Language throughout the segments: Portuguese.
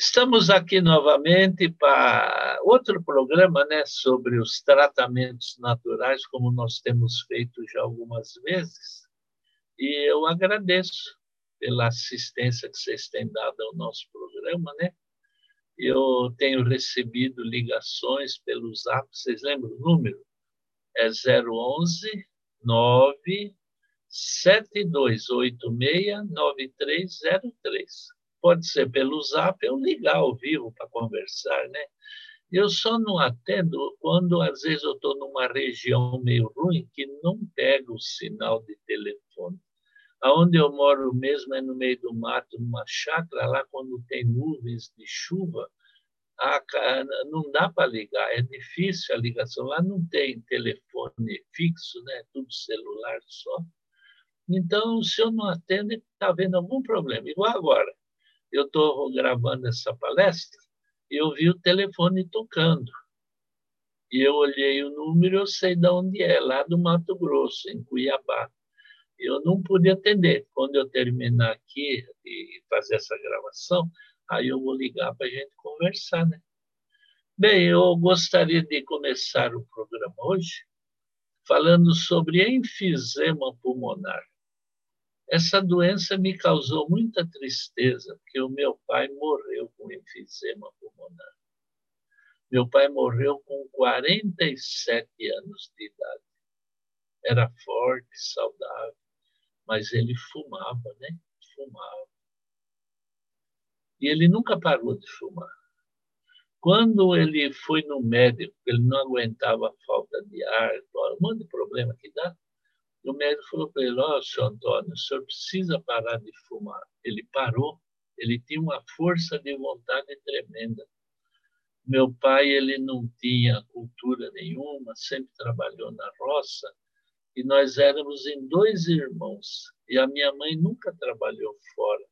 Estamos aqui novamente para outro programa né, sobre os tratamentos naturais, como nós temos feito já algumas vezes. E eu agradeço pela assistência que vocês têm dado ao nosso programa. Né? Eu tenho recebido ligações pelo zap, vocês lembram o número? É 011 9 7286 9303 pode ser pelo zap ou ligar ao vivo para conversar, né? Eu só não atendo quando, às vezes, eu estou numa região meio ruim que não pega o sinal de telefone. Aonde eu moro mesmo é no meio do mato, numa chácara, lá quando tem nuvens de chuva, a, não dá para ligar, é difícil a ligação. Lá não tem telefone fixo, né? tudo celular só. Então, se eu não atendo, está havendo algum problema. Igual agora eu estou gravando essa palestra e eu vi o telefone tocando. E eu olhei o número, eu sei de onde é, lá do Mato Grosso, em Cuiabá. Eu não pude atender. Quando eu terminar aqui e fazer essa gravação, aí eu vou ligar para a gente conversar, né? Bem, eu gostaria de começar o programa hoje falando sobre enfisema pulmonar. Essa doença me causou muita tristeza, porque o meu pai morreu com enfisema pulmonar. Meu pai morreu com 47 anos de idade. Era forte, saudável, mas ele fumava, né? Fumava. E ele nunca parou de fumar. Quando ele foi no médico, ele não aguentava a falta de ar, um monte de problema que dá, o médico falou para ele: Ó, senhor Antônio, o senhor precisa parar de fumar. Ele parou, ele tinha uma força de vontade tremenda. Meu pai, ele não tinha cultura nenhuma, sempre trabalhou na roça, e nós éramos em dois irmãos, e a minha mãe nunca trabalhou fora.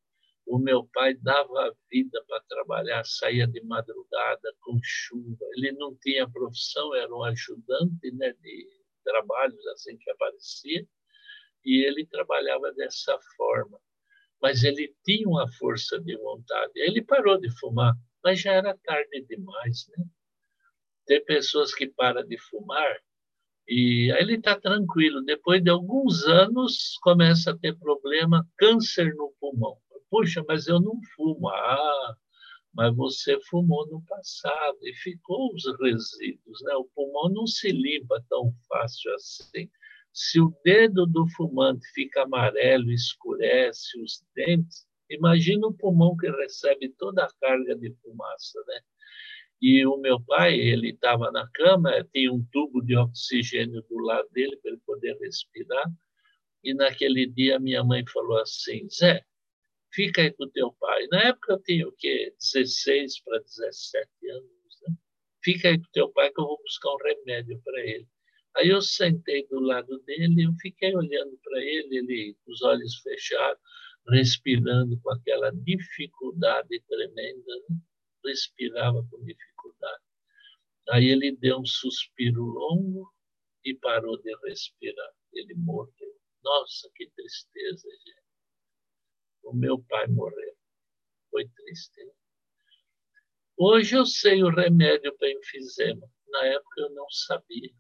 O meu pai dava a vida para trabalhar, saía de madrugada com chuva. Ele não tinha profissão, era um ajudante né, de trabalhos assim que aparecia, e ele trabalhava dessa forma. Mas ele tinha uma força de vontade. Ele parou de fumar, mas já era tarde demais, né? Tem pessoas que param de fumar e aí ele está tranquilo. Depois de alguns anos, começa a ter problema, câncer no pulmão. Puxa, mas eu não fumo. Ah, mas você fumou no passado e ficou os resíduos. Né? O pulmão não se limpa tão fácil assim. Se o dedo do fumante fica amarelo, escurece os dentes, imagina o pulmão que recebe toda a carga de fumaça, né? E o meu pai, ele estava na cama, tinha um tubo de oxigênio do lado dele para ele poder respirar. E naquele dia minha mãe falou assim: Zé, fica aí com teu pai. Na época eu tinha o quê? 16 para 17 anos. Né? Fica aí com teu pai que eu vou buscar um remédio para ele. Aí eu sentei do lado dele, eu fiquei olhando para ele, ele com os olhos fechados, respirando com aquela dificuldade tremenda, né? respirava com dificuldade. Aí ele deu um suspiro longo e parou de respirar. Ele morreu. Nossa, que tristeza, gente o meu pai morreu. Foi triste. Né? Hoje eu sei o remédio para enfisema. Na época eu não sabia.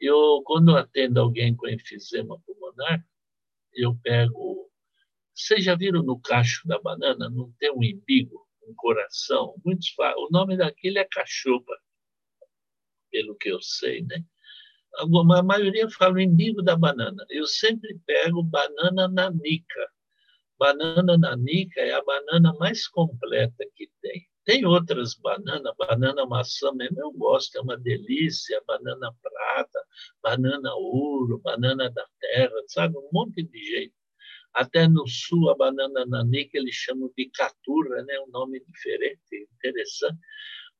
Eu, quando eu atendo alguém com enfisema pulmonar, eu pego. Vocês já viram no cacho da banana? Não tem um imbigo, um coração? Muitos falam. O nome daquele é cachopa, pelo que eu sei, né? A maioria fala imbigo da banana. Eu sempre pego banana nanica Banana nanica é a banana mais completa que tem. Tem outras bananas, banana maçã mesmo eu gosto, é uma delícia, banana prata, banana ouro, banana da terra, sabe? Um monte de jeito. Até no sul, a banana nanica eles chamam de caturra, né? um nome diferente, interessante.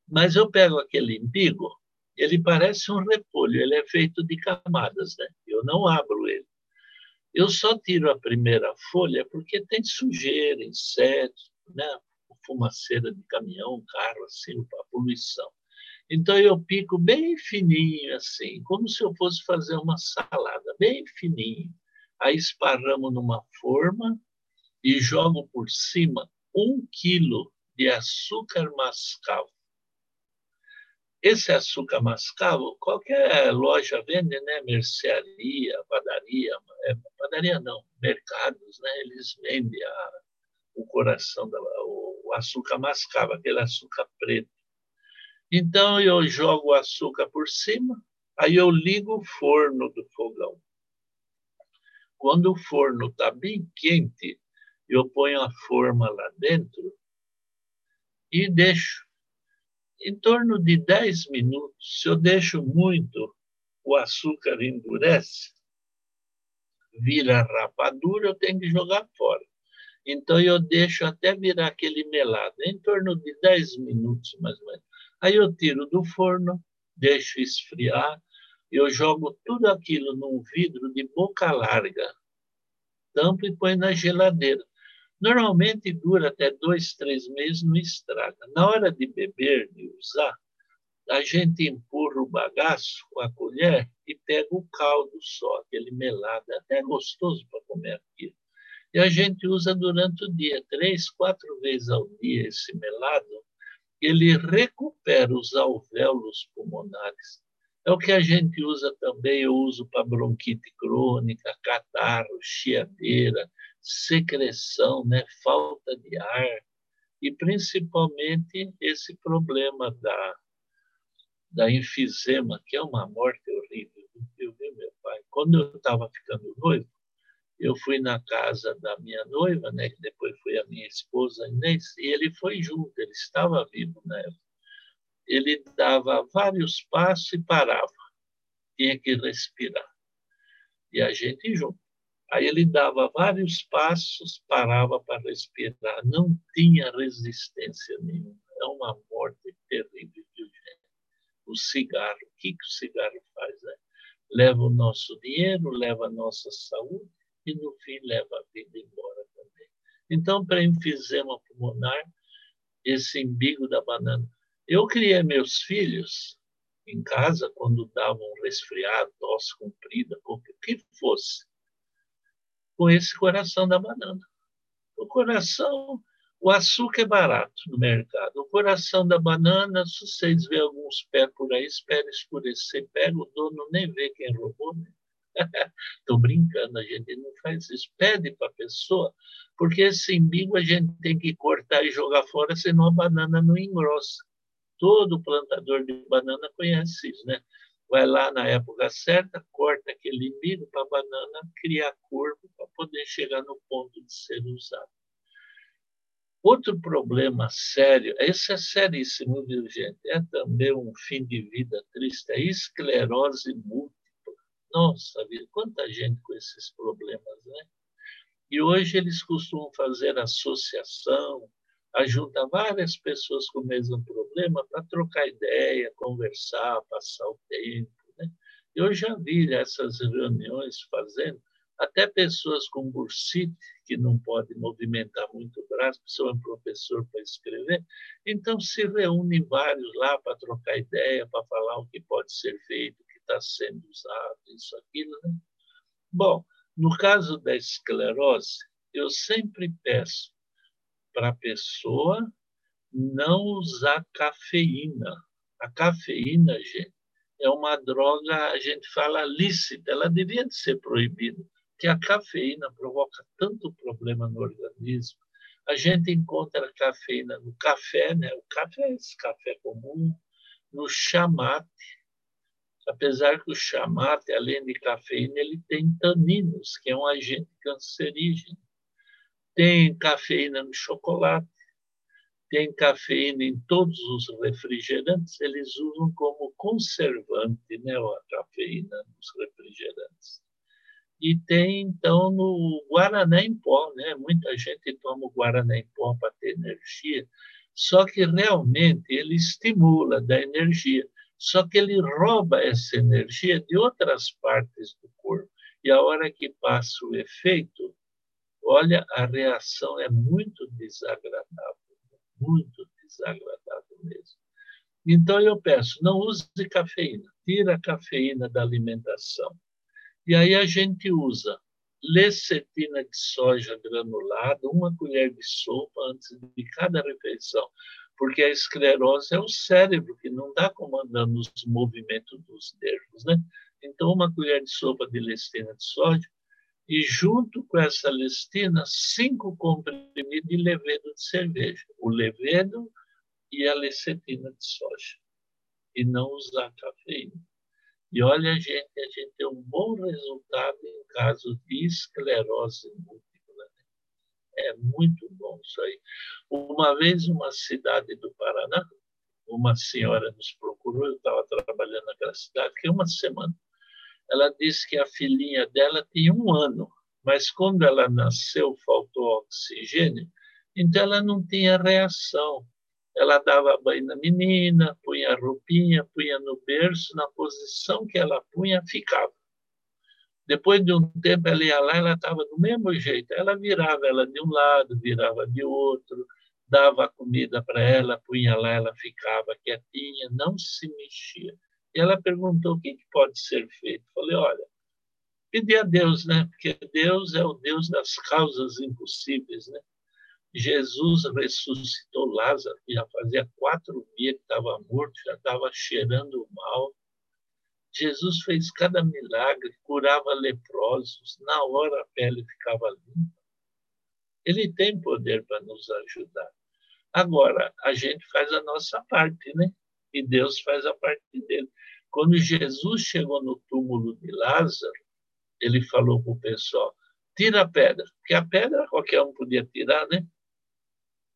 Mas eu pego aquele imbigo, ele parece um repolho, ele é feito de camadas, né? Eu não abro ele. Eu só tiro a primeira folha porque tem sujeira, insetos, né? Fumaceira de caminhão, carro, assim, a poluição. Então eu pico bem fininho, assim, como se eu fosse fazer uma salada, bem fininho. Aí esparramo numa forma e jogo por cima um quilo de açúcar mascavo. Esse açúcar mascavo, qualquer loja vende, né? Mercearia, padaria, é, padaria não, mercados, né? Eles vendem a, o coração, da, o, açúcar mascavo, aquele açúcar preto. Então eu jogo o açúcar por cima, aí eu ligo o forno do fogão. Quando o forno está bem quente, eu ponho a forma lá dentro e deixo em torno de 10 minutos. Se eu deixo muito, o açúcar endurece, vira rapadura, eu tenho que jogar fora. Então, eu deixo até virar aquele melado, em torno de 10 minutos, mais ou menos. Aí eu tiro do forno, deixo esfriar, eu jogo tudo aquilo num vidro de boca larga, tampo e põe na geladeira. Normalmente dura até dois, três meses, não estraga. Na hora de beber, de usar, a gente empurra o bagaço com a colher e pega o caldo só, aquele melado, é até gostoso para comer aquilo. E a gente usa durante o dia, três, quatro vezes ao dia esse melado, ele recupera os alvéolos pulmonares. É o que a gente usa também, eu uso para bronquite crônica, catarro, chiadeira, secreção, né? falta de ar, e principalmente esse problema da, da enfisema, que é uma morte horrível. Eu vi meu pai. Quando eu estava ficando noivo, eu fui na casa da minha noiva, né, que depois foi a minha esposa Inês, e ele foi junto, ele estava vivo na época. Ele dava vários passos e parava, tinha que respirar. E a gente junto. Aí ele dava vários passos, parava para respirar, não tinha resistência nenhuma. É uma morte terrível, gente. O cigarro, o que, que o cigarro faz? Né? Leva o nosso dinheiro, leva a nossa saúde e, no fim, leva a vida embora também. Então, para enfisema pulmonar, esse embigo da banana. Eu criei meus filhos em casa quando davam um resfriado, tosse comprida, o que fosse com esse coração da banana. O coração, o açúcar é barato no mercado. O coração da banana, se vocês verem alguns pés por aí, espera escurecer, pega o dono, nem vê quem roubou. Né? Estou brincando, a gente não faz isso. Pede para a pessoa, porque esse embigo a gente tem que cortar e jogar fora, senão a banana não engrossa. Todo plantador de banana conhece isso, né? vai lá na época certa, corta aquele milho para a banana criar corpo para poder chegar no ponto de ser usado. Outro problema sério, esse é seríssimo, viu, gente? É também um fim de vida triste, é esclerose múltipla. Nossa vida, quanta gente com esses problemas, né? E hoje eles costumam fazer associação, ajuda várias pessoas com o mesmo problema para trocar ideia, conversar, passar o tempo. Né? Eu já vi essas reuniões fazendo, até pessoas com bursite, que não podem movimentar muito o braço, precisam de um professor para escrever, então se reúnem vários lá para trocar ideia, para falar o que pode ser feito, está sendo usado, isso, aquilo. Né? Bom, no caso da esclerose, eu sempre peço para a pessoa não usar cafeína. A cafeína, gente, é uma droga, a gente fala lícita, ela devia de ser proibida, porque a cafeína provoca tanto problema no organismo. A gente encontra cafeína no café, né? o café, esse café comum, no chamate, apesar que o chamate, além de cafeína, ele tem taninos, que é um agente cancerígeno. Tem cafeína no chocolate, tem cafeína em todos os refrigerantes, eles usam como conservante né, a cafeína nos refrigerantes. E tem, então, no Guaraná em pó, né? muita gente toma o Guaraná em pó para ter energia, só que realmente ele estimula, dá energia, só que ele rouba essa energia de outras partes do corpo. E a hora que passa o efeito, Olha, a reação é muito desagradável, muito desagradável mesmo. Então eu peço, não use cafeína, tira a cafeína da alimentação. E aí a gente usa lecetina de soja granulada, uma colher de sopa antes de cada refeição, porque a esclerose é o cérebro que não está comandando os movimentos dos nervos, né? Então, uma colher de sopa de lecitina de soja e junto com essa lestina, cinco comprimidos de levedo de cerveja, o levedo e a lecetina de soja, e não usar cafeína. E olha, gente, a gente tem um bom resultado em caso de esclerose múltipla. É muito bom isso aí. Uma vez, uma cidade do Paraná, uma senhora nos procurou, eu estava trabalhando naquela cidade, que é uma semana ela disse que a filhinha dela tinha um ano, mas quando ela nasceu faltou oxigênio, então ela não tinha reação. Ela dava banho na menina, punha roupinha, punha no berço, na posição que ela punha, ficava. Depois de um tempo, ela ia lá, ela estava do mesmo jeito. Ela virava ela de um lado, virava de outro, dava comida para ela, punha lá, ela ficava quietinha, não se mexia. E ela perguntou o que, pode ser feito. Falei, olha, pedir a Deus, né? Porque Deus é o Deus das causas impossíveis, né? Jesus ressuscitou Lázaro, que já fazia quatro dias que estava morto, já estava cheirando mal. Jesus fez cada milagre, curava leprosos, na hora a pele ficava limpa. Ele tem poder para nos ajudar. Agora, a gente faz a nossa parte, né? E Deus faz a parte dele. Quando Jesus chegou no túmulo de Lázaro, ele falou para o pessoal: tira a pedra, porque a pedra qualquer um podia tirar, né?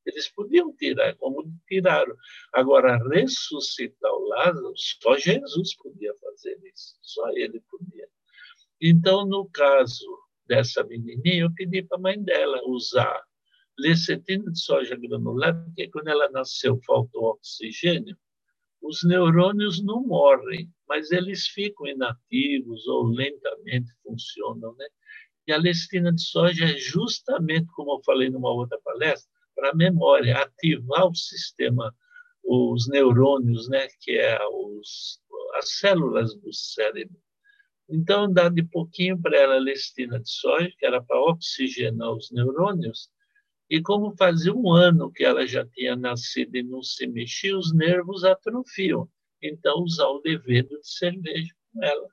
Eles podiam tirar, como tiraram. Agora, ressuscitar o Lázaro, só Jesus podia fazer isso, só ele podia. Então, no caso dessa menininha, eu pedi para a mãe dela usar lecetina de soja granulada, porque quando ela nasceu faltou oxigênio, os neurônios não morrem, mas eles ficam inativos ou lentamente funcionam, né? E a lestina de soja é justamente, como eu falei numa outra palestra, para a memória, ativar o sistema, os neurônios, né? Que é os, as células do cérebro. Então, dá de pouquinho para ela lestina de soja, que era para oxigenar os neurônios, e como fazia um ano que ela já tinha nascido e não se mexia, os nervos atrofiam. Então, usar o levedo de cerveja com ela.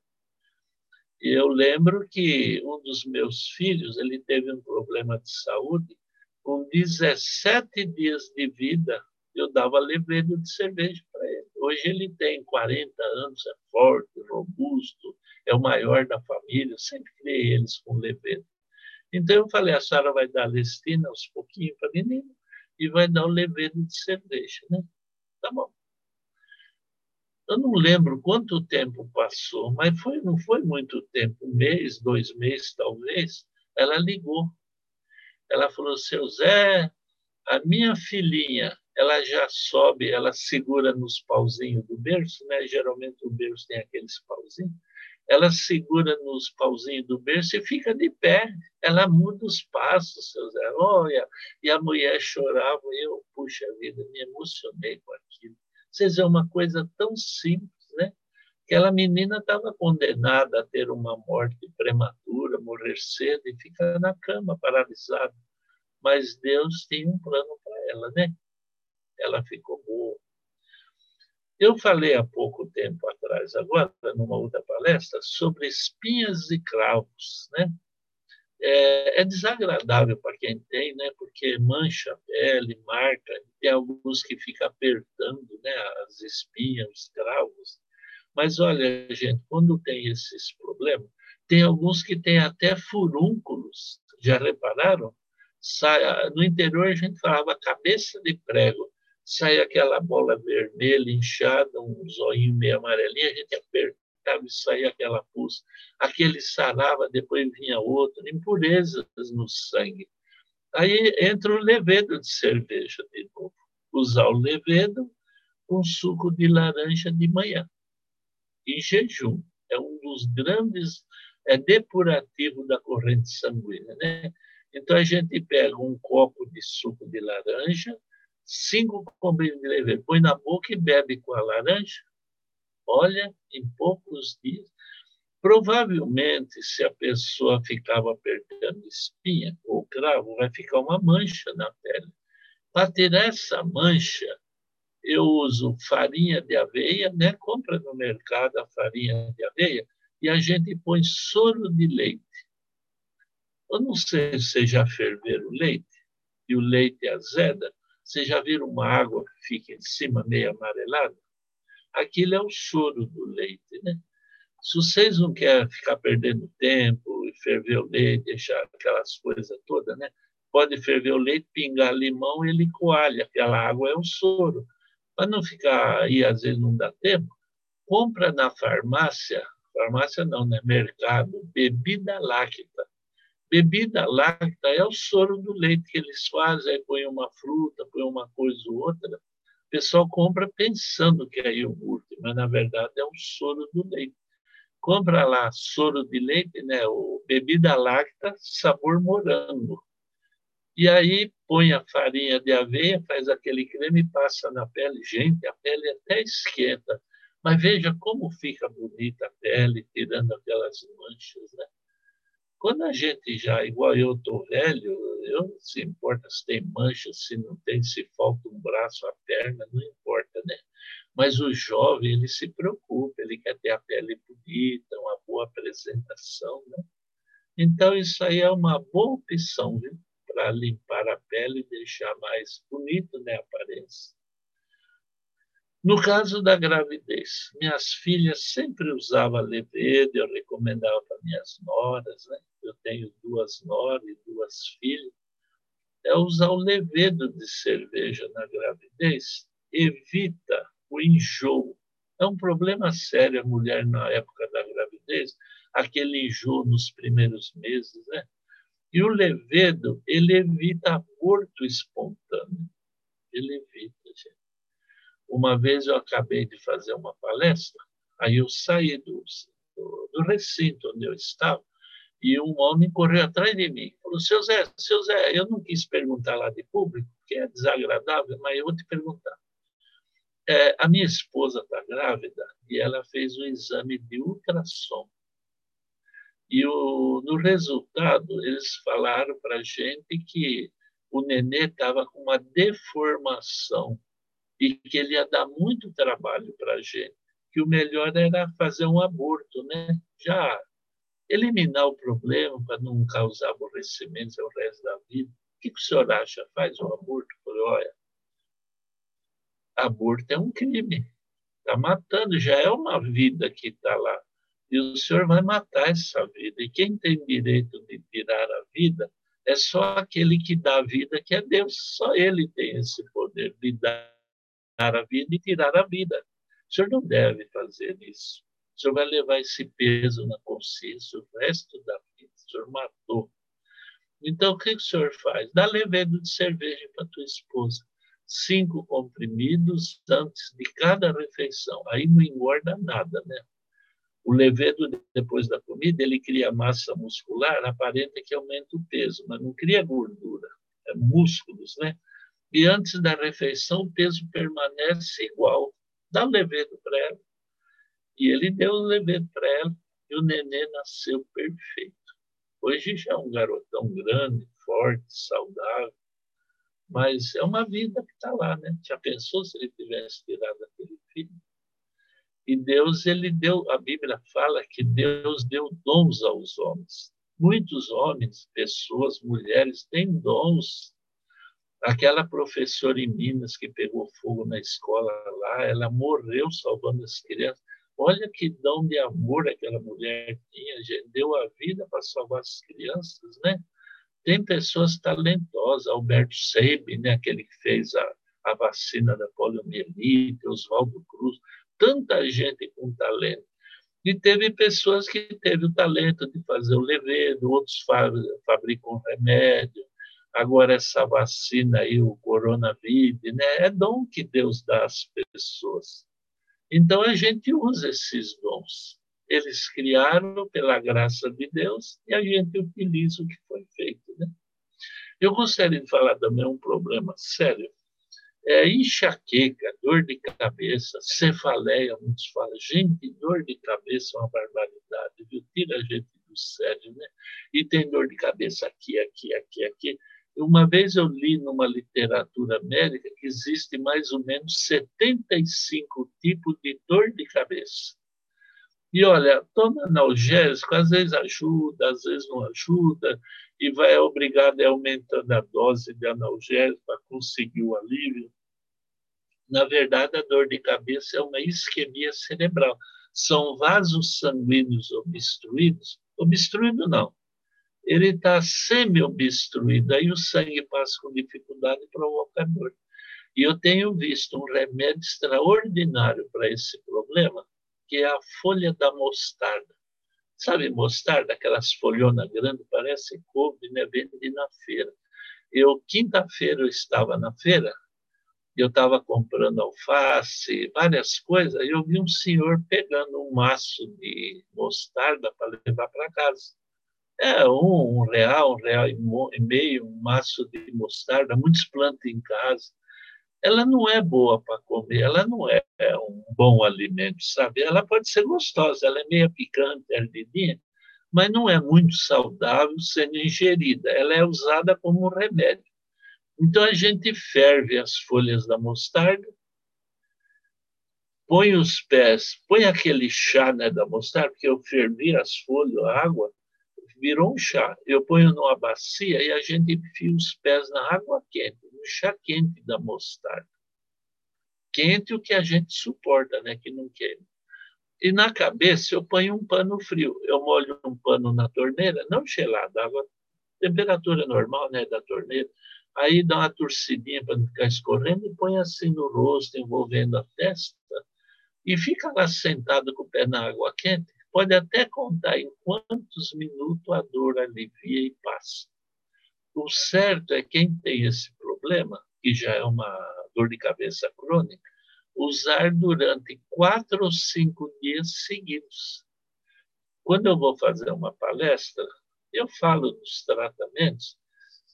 E eu lembro que um dos meus filhos, ele teve um problema de saúde, com 17 dias de vida, eu dava levedo de cerveja para ele. Hoje ele tem 40 anos, é forte, robusto, é o maior da família, sempre criei eles com levedo. Então eu falei, a senhora vai dar lestina aos pouquinhos para a menina e vai dar o levedo de cerveja, né? Tá bom. Eu não lembro quanto tempo passou, mas foi, não foi muito tempo, um mês, dois meses talvez, ela ligou. Ela falou, seu Zé, a minha filhinha, ela já sobe, ela segura nos pauzinhos do berço, né? Geralmente o berço tem aqueles pauzinhos ela segura nos pauzinhos do berço e fica de pé. Ela muda os passos, seu Zé. Olha, e a mulher chorava, eu, puxa vida, me emocionei com aquilo. Vocês veem uma coisa tão simples? Aquela menina estava condenada a ter uma morte prematura, morrer cedo e ficar na cama, paralisada. Mas Deus tem um plano para ela, né? Ela ficou boa. Eu falei há pouco tempo atrás, agora, numa outra palestra, sobre espinhas e cravos. Né? É, é desagradável para quem tem, né? porque mancha a pele, marca, tem alguns que ficam apertando né? as espinhas, os cravos. Mas olha, gente, quando tem esses problemas, tem alguns que têm até furúnculos. Já repararam? no interior a gente falava cabeça de prego sai aquela bola vermelha, inchada, um zoinho meio amarelinho, a gente apertava e saía aquela pus. Aquele sarava, depois vinha outro, impurezas no sangue. Aí entra o levedo de cerveja de novo. Usar o levedo com suco de laranja de manhã, em jejum. É um dos grandes, é depurativo da corrente sanguínea, né? Então a gente pega um copo de suco de laranja, cinco comprimidos de levedo, põe na boca e bebe com a laranja. Olha, em poucos dias. Provavelmente, se a pessoa ficava apertando espinha ou cravo, vai ficar uma mancha na pele. Para tirar essa mancha, eu uso farinha de aveia, né? compra no mercado a farinha de aveia, e a gente põe soro de leite. Eu não sei se já ferveram o leite, e o leite azeda, você já viram uma água que fica em cima, meio amarelada? Aquilo é o soro do leite, né? Se vocês não querem ficar perdendo tempo e ferver o leite, deixar aquelas coisas todas, né? Pode ferver o leite, pingar limão e ele coalha. Aquela água é o soro. Para não ficar aí, às vezes não dá tempo, compra na farmácia, farmácia não, né? Mercado, bebida láctea. Bebida láctea é o soro do leite que eles fazem, aí põe uma fruta, põe uma coisa ou outra. O pessoal compra pensando que é iogurte, mas na verdade é o soro do leite. Compra lá soro de leite, né? O bebida láctea, sabor morango. E aí põe a farinha de aveia, faz aquele creme e passa na pele. Gente, a pele até esquenta. Mas veja como fica bonita a pele, tirando aquelas manchas, né? Quando a gente já, igual eu estou velho, eu não se importa se tem mancha, se não tem, se falta um braço, a perna, não importa, né? Mas o jovem, ele se preocupa, ele quer ter a pele bonita, uma boa apresentação, né? Então, isso aí é uma boa opção, viu? Para limpar a pele e deixar mais bonito, né, a aparência. No caso da gravidez, minhas filhas sempre usavam levedo, eu recomendava para minhas noras, né? eu tenho duas noras e duas filhas, é usar o levedo de cerveja na gravidez, evita o enjoo. É um problema sério a mulher na época da gravidez, aquele enjoo nos primeiros meses, né? E o levedo, ele evita aborto espontâneo. Ele evita, gente. Uma vez eu acabei de fazer uma palestra, aí eu saí do, do, recinto onde eu estava, e um homem correu atrás de mim. Falou, seu Zé, seu Zé, eu não quis perguntar lá de público, porque é desagradável, mas eu vou te perguntar. É, a minha esposa está grávida e ela fez um exame de ultrassom. E o, no resultado, eles falaram para a gente que o nenê estava com uma deformação e que ele ia dar muito trabalho para a gente, que o melhor era fazer um aborto, né? Já eliminar o problema para não causar aborrecimentos ao resto da vida. O que, o senhor acha? Faz um aborto? Falei, olha, aborto é um crime. Está matando, já é uma vida que está lá. E o senhor vai matar essa vida. E quem tem direito de tirar a vida é só aquele que dá a vida, que é Deus. Só ele tem esse poder de dar a vida e tirar a vida. O senhor não deve fazer isso. O senhor vai levar esse peso na consciência o resto da vida. O senhor matou. Então, o que o senhor faz? Dá levedo de cerveja para tua esposa. Cinco comprimidos antes de cada refeição. Aí não engorda nada, né? O levedo, depois da comida, ele cria massa muscular, aparenta que aumenta o peso, mas não cria gordura, é músculos, né? e antes da refeição o peso permanece igual. Dá levedo para ela. E ele deu o levedo para ela e o nenê nasceu perfeito. Hoje já é um garotão grande, forte, saudável, mas é uma vida que está lá, né? Já pensou se ele tivesse tirado aquele filho? E Deus, ele deu, a Bíblia fala que Deus deu dons aos homens. Muitos homens, pessoas, mulheres têm dons Aquela professora em Minas que pegou fogo na escola lá, ela morreu salvando as crianças. Olha que dom de amor aquela mulher tinha, deu a vida para salvar as crianças, né? Tem pessoas talentosas, Alberto Seib, né, aquele que fez a, a vacina da poliomielite, Oswaldo Cruz, tanta gente com talento. E teve pessoas que teve o talento de fazer o levedo, outros fabricam remédio, Agora, essa vacina aí, o coronavírus, né, é dom que Deus dá às pessoas. Então, a gente usa esses dons. Eles criaram pela graça de Deus e a gente utiliza o que foi feito. Né? Eu gostaria de falar também um problema sério. É enxaqueca, dor de cabeça, cefaleia, muitos falam. Gente, dor de cabeça é uma barbaridade, viu? Tira a gente do sério, né? E tem dor de cabeça aqui, aqui, aqui, aqui. Uma vez eu li numa literatura médica que existe mais ou menos 75 tipos de dor de cabeça. E olha, toma analgésico, às vezes ajuda, às vezes não ajuda, e vai obrigado a aumentando a dose de analgésico para conseguir o alívio. Na verdade, a dor de cabeça é uma isquemia cerebral. São vasos sanguíneos obstruídos. Obstruído não, ele está semi-obstruído, aí o sangue passa com dificuldade e provoca dor. E eu tenho visto um remédio extraordinário para esse problema, que é a folha da mostarda. Sabe mostarda, aquelas folhonas grandes, parece couve, né? Vende na feira. Eu, quinta-feira, eu estava na feira, eu estava comprando alface, várias coisas, e eu vi um senhor pegando um maço de mostarda para levar para casa. É um, um, real, um real e meio, um maço de mostarda, muitos plantam em casa. Ela não é boa para comer, ela não é, é, um bom alimento, sabe? Ela pode ser gostosa, ela é meio picante, ardidinha, mas não é muito saudável sendo ingerida. Ela é usada como remédio. Então a gente ferve as folhas da mostarda, põe os pés, põe aquele chá né, da mostarda, porque eu fervi as folhas, a água, virou um chá. Eu ponho numa bacia e a gente enfia os pés na água quente, no chá quente da mostarda. Quente o que a gente suporta, né, que não queima. E na cabeça eu ponho um pano frio. Eu molho um pano na torneira, não gelado, água, temperatura normal, né, da torneira. Aí dá uma torcidinha para não ficar escorrendo e põe assim no rosto, envolvendo a testa, e fica lá sentado com o pé na água quente pode até contar em quantos minutos a dor alivia e passa. O certo é quem tem esse problema, que já é uma dor de cabeça crônica, usar durante quatro ou cinco dias seguidos. Quando eu vou fazer uma palestra, eu falo dos tratamentos,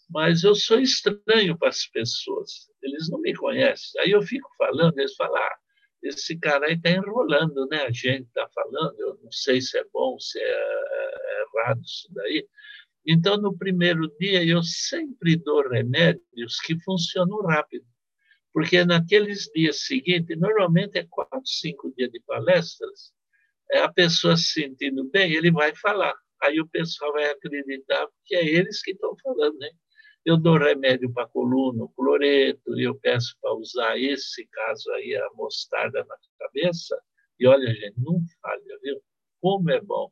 mas eu sou estranho para as pessoas. Eles não me conhecem. Aí eu fico falando, eles falam, ah, esse cara aí está enrolando, né? A gente está falando, eu não sei se é bom, se é, é errado isso daí. Então, no primeiro dia, eu sempre dou remédios que funcionam rápido, porque naqueles dias seguintes, normalmente é quatro, cinco dias de palestras, é a pessoa se sentindo bem, ele vai falar. Aí o pessoal vai acreditar que é eles que estão falando, né? Eu dou remédio para coluna, cloreto, e eu peço para usar esse caso aí, a mostarda na cabeça, e olha, gente, não falha, viu? Como é bom.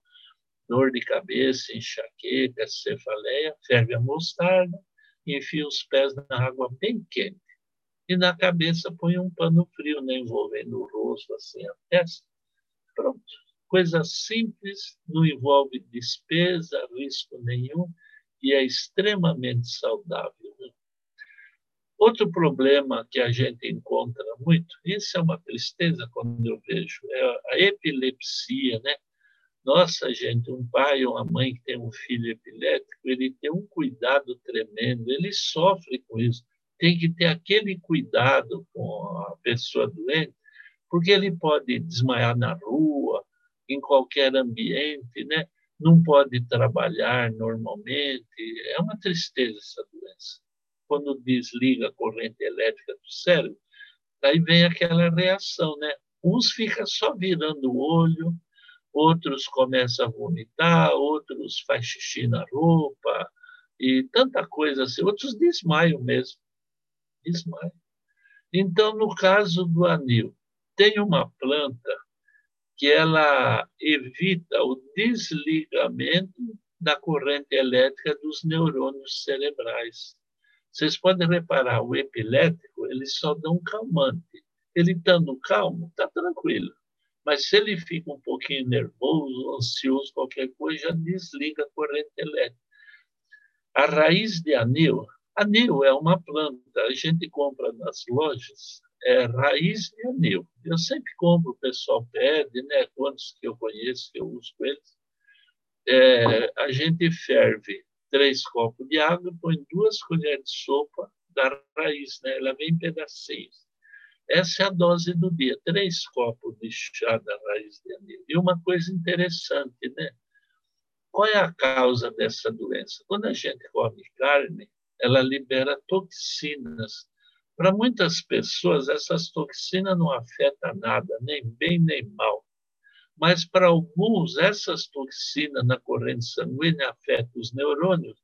Dor de cabeça, enxaqueca, cefaleia, ferve a mostarda, enfia os pés na água bem quente. E na cabeça põe um pano frio, né, envolvendo o rosto, assim, a testa. Pronto. Coisa simples, não envolve despesa, risco nenhum e é extremamente saudável. Outro problema que a gente encontra muito, isso é uma tristeza quando eu vejo, é a epilepsia, né? Nossa, gente, um pai ou uma mãe que tem um filho epilético, ele tem um cuidado tremendo, ele sofre com isso. Tem que ter aquele cuidado com a pessoa doente, porque ele pode desmaiar na rua, em qualquer ambiente, né? Não pode trabalhar normalmente. É uma tristeza essa doença. Quando desliga a corrente elétrica do cérebro, aí vem aquela reação, né? Uns ficam só virando o olho, outros começam a vomitar, outros faz xixi na roupa e tanta coisa assim. Outros desmaiam mesmo. Desmaiam. Então, no caso do anil, tem uma planta que ela evita o desligamento da corrente elétrica dos neurônios cerebrais. Vocês podem reparar, o epilético, ele só dá um calmante. Ele estando calmo, está tranquilo. Mas se ele fica um pouquinho nervoso, ansioso, qualquer coisa, já desliga a corrente elétrica. A raiz de anil, anil é uma planta, a gente compra nas lojas, é, raiz de anil. Eu sempre compro, o pessoal pede, né? Quantos que eu conheço, que eu uso com eles. É, a gente ferve três copos de água, põe duas colheres de sopa da raiz, né? ela vem em pedacinhos. Essa é a dose do dia, três copos de chá da raiz de anil. E uma coisa interessante, né? Qual é a causa dessa doença? Quando a gente come carne, ela libera toxinas. Para muitas pessoas, essas toxinas não afetam nada, nem bem nem mal. Mas para alguns, essas toxinas na corrente sanguínea afetam os neurônios,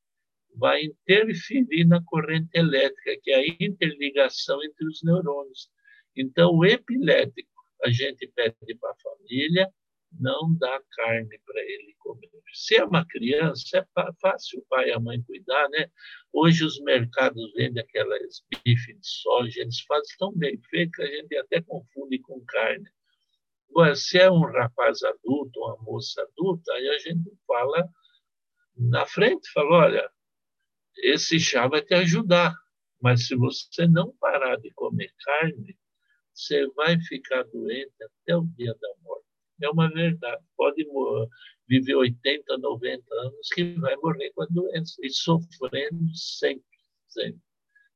vai interferir na corrente elétrica, que é a interligação entre os neurônios. Então, o epilético, a gente pede para a família, não dá carne para ele comer. Se é uma criança, é fácil o pai e a mãe cuidar, né? Hoje os mercados vendem aquelas bife de soja, eles fazem tão bem feito que a gente até confunde com carne. Agora, se é um rapaz adulto, uma moça adulta, aí a gente fala na frente, fala, olha, esse chá vai te ajudar, mas se você não parar de comer carne, você vai ficar doente até o dia da morte. É uma verdade. Pode viver 80, 90 anos que vai morrer com a doença e sofrendo sempre, sempre.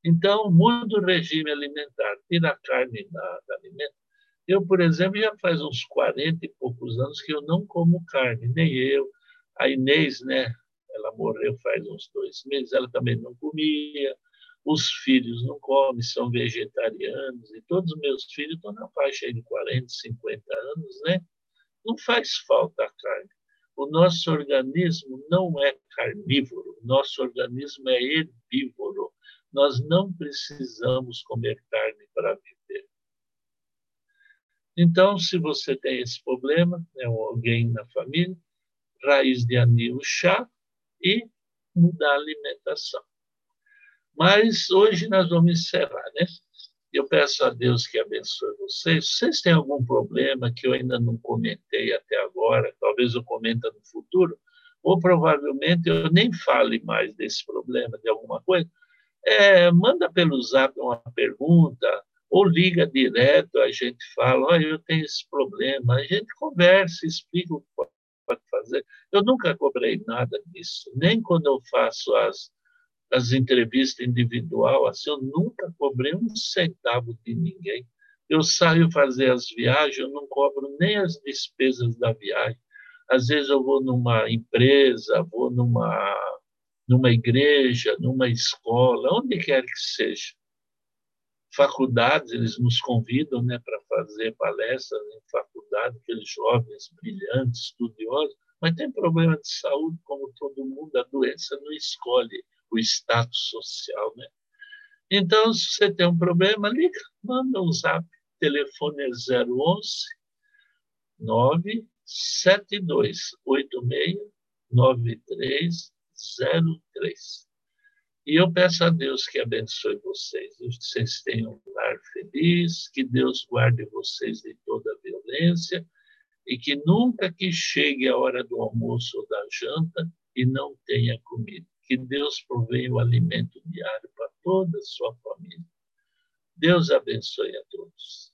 Então, muda o regime alimentar, tira a carne da, da alimento. Eu, por exemplo, já faz uns 40 e poucos anos que eu não como carne, nem eu. A Inês, né? Ela morreu faz uns dois meses, ela também não comia os filhos não comem, são vegetarianos, e todos os meus filhos estão na faixa de 40, 50 anos, né? Não faz falta a carne. O nosso organismo não é carnívoro, nosso organismo é herbívoro. Nós não precisamos comer carne para viver. Então, se você tem esse problema, né, alguém na família, raiz de anil, chá e mudar a alimentação. Mas hoje nós vamos encerrar, né? Eu peço a Deus que abençoe vocês. Vocês têm algum problema que eu ainda não comentei até agora, talvez eu comente no futuro, ou provavelmente eu nem fale mais desse problema, de alguma coisa, é, manda pelo zap uma pergunta, ou liga direto, a gente fala, olha, eu tenho esse problema, a gente conversa, explica o que pode fazer. Eu nunca cobrei nada disso, nem quando eu faço as as entrevistas individual, assim, eu nunca cobrei um centavo de ninguém. Eu saio fazer as viagens, eu não cobro nem as despesas da viagem. Às vezes eu vou numa empresa, vou numa numa igreja, numa escola, onde quer que seja. Faculdades, eles nos convidam né, para fazer palestras em faculdade, aqueles jovens brilhantes, estudiosos, mas tem problema de saúde, como todo mundo, a doença não escolhe o status social, né? Então, se você tem um problema, liga, manda um zap, telefone é 011 972 86 9303. E eu peço a Deus que abençoe vocês, que vocês tenham um lar feliz, que Deus guarde vocês de toda violência e que nunca que chegue a hora do almoço ou da janta e não tenha comida que Deus provenha o alimento diário para toda a sua família. Deus abençoe a todos.